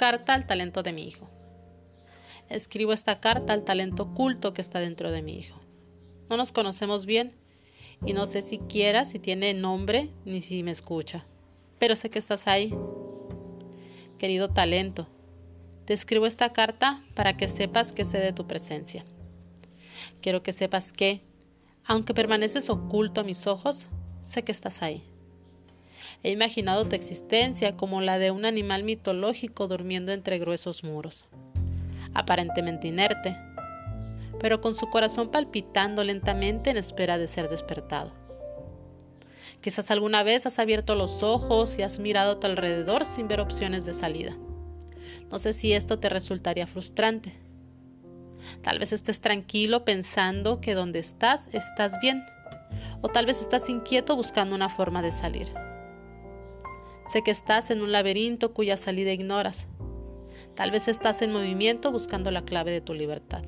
Carta al talento de mi hijo. Escribo esta carta al talento oculto que está dentro de mi hijo. No nos conocemos bien y no sé siquiera si tiene nombre ni si me escucha, pero sé que estás ahí. Querido talento, te escribo esta carta para que sepas que sé de tu presencia. Quiero que sepas que, aunque permaneces oculto a mis ojos, sé que estás ahí. He imaginado tu existencia como la de un animal mitológico durmiendo entre gruesos muros, aparentemente inerte, pero con su corazón palpitando lentamente en espera de ser despertado. Quizás alguna vez has abierto los ojos y has mirado a tu alrededor sin ver opciones de salida. No sé si esto te resultaría frustrante. Tal vez estés tranquilo pensando que donde estás estás bien, o tal vez estás inquieto buscando una forma de salir. Sé que estás en un laberinto cuya salida ignoras. Tal vez estás en movimiento buscando la clave de tu libertad.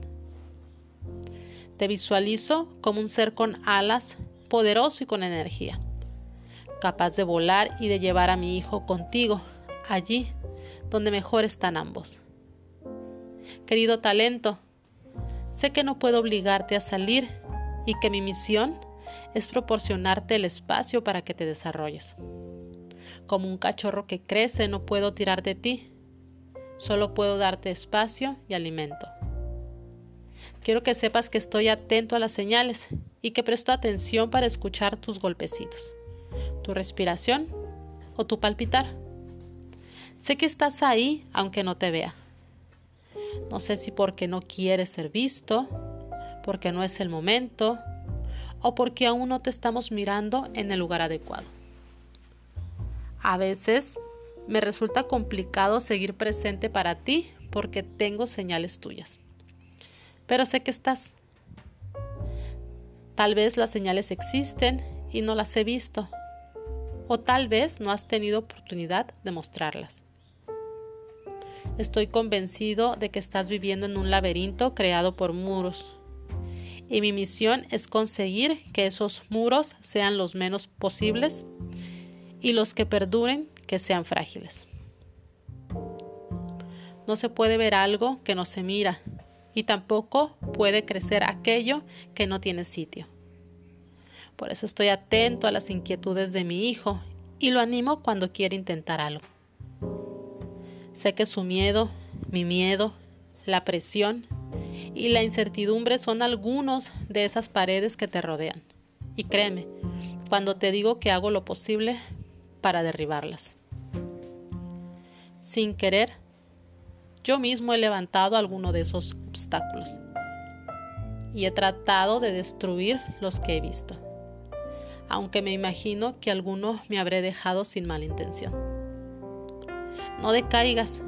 Te visualizo como un ser con alas, poderoso y con energía, capaz de volar y de llevar a mi hijo contigo, allí donde mejor están ambos. Querido talento, sé que no puedo obligarte a salir y que mi misión es proporcionarte el espacio para que te desarrolles. Como un cachorro que crece no puedo tirar de ti, solo puedo darte espacio y alimento. Quiero que sepas que estoy atento a las señales y que presto atención para escuchar tus golpecitos, tu respiración o tu palpitar. Sé que estás ahí aunque no te vea. No sé si porque no quieres ser visto, porque no es el momento o porque aún no te estamos mirando en el lugar adecuado. A veces me resulta complicado seguir presente para ti porque tengo señales tuyas. Pero sé que estás. Tal vez las señales existen y no las he visto. O tal vez no has tenido oportunidad de mostrarlas. Estoy convencido de que estás viviendo en un laberinto creado por muros. Y mi misión es conseguir que esos muros sean los menos posibles y los que perduren que sean frágiles. No se puede ver algo que no se mira y tampoco puede crecer aquello que no tiene sitio. Por eso estoy atento a las inquietudes de mi hijo y lo animo cuando quiere intentar algo. Sé que su miedo, mi miedo, la presión y la incertidumbre son algunos de esas paredes que te rodean. Y créeme, cuando te digo que hago lo posible para derribarlas. Sin querer, yo mismo he levantado alguno de esos obstáculos y he tratado de destruir los que he visto, aunque me imagino que alguno me habré dejado sin mala intención. No decaigas,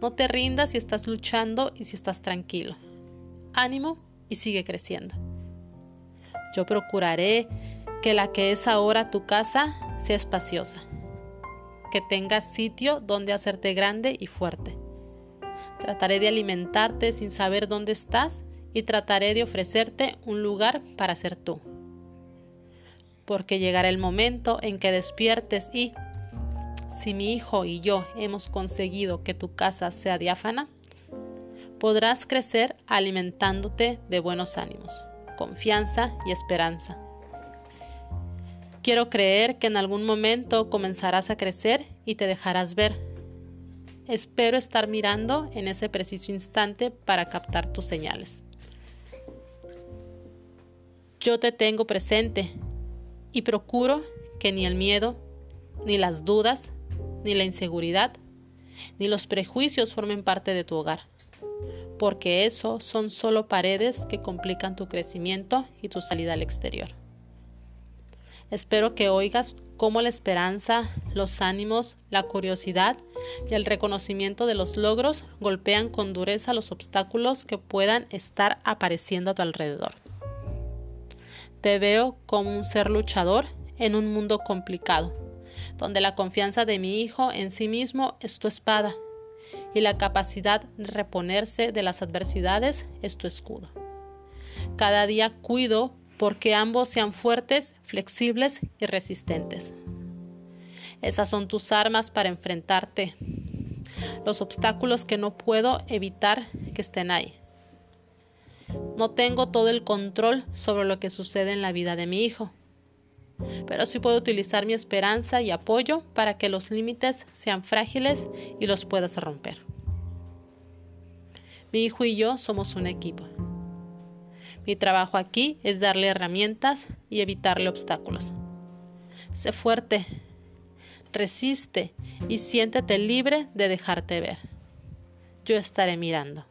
no te rindas si estás luchando y si estás tranquilo. Ánimo y sigue creciendo. Yo procuraré que la que es ahora tu casa sea espaciosa, que tengas sitio donde hacerte grande y fuerte. Trataré de alimentarte sin saber dónde estás y trataré de ofrecerte un lugar para ser tú. Porque llegará el momento en que despiertes y, si mi hijo y yo hemos conseguido que tu casa sea diáfana, podrás crecer alimentándote de buenos ánimos, confianza y esperanza Quiero creer que en algún momento comenzarás a crecer y te dejarás ver. Espero estar mirando en ese preciso instante para captar tus señales. Yo te tengo presente y procuro que ni el miedo, ni las dudas, ni la inseguridad, ni los prejuicios formen parte de tu hogar, porque eso son solo paredes que complican tu crecimiento y tu salida al exterior. Espero que oigas cómo la esperanza, los ánimos, la curiosidad y el reconocimiento de los logros golpean con dureza los obstáculos que puedan estar apareciendo a tu alrededor. Te veo como un ser luchador en un mundo complicado, donde la confianza de mi hijo en sí mismo es tu espada y la capacidad de reponerse de las adversidades es tu escudo. Cada día cuido porque ambos sean fuertes, flexibles y resistentes. Esas son tus armas para enfrentarte los obstáculos que no puedo evitar que estén ahí. No tengo todo el control sobre lo que sucede en la vida de mi hijo, pero sí puedo utilizar mi esperanza y apoyo para que los límites sean frágiles y los puedas romper. Mi hijo y yo somos un equipo. Mi trabajo aquí es darle herramientas y evitarle obstáculos. Sé fuerte, resiste y siéntete libre de dejarte ver. Yo estaré mirando.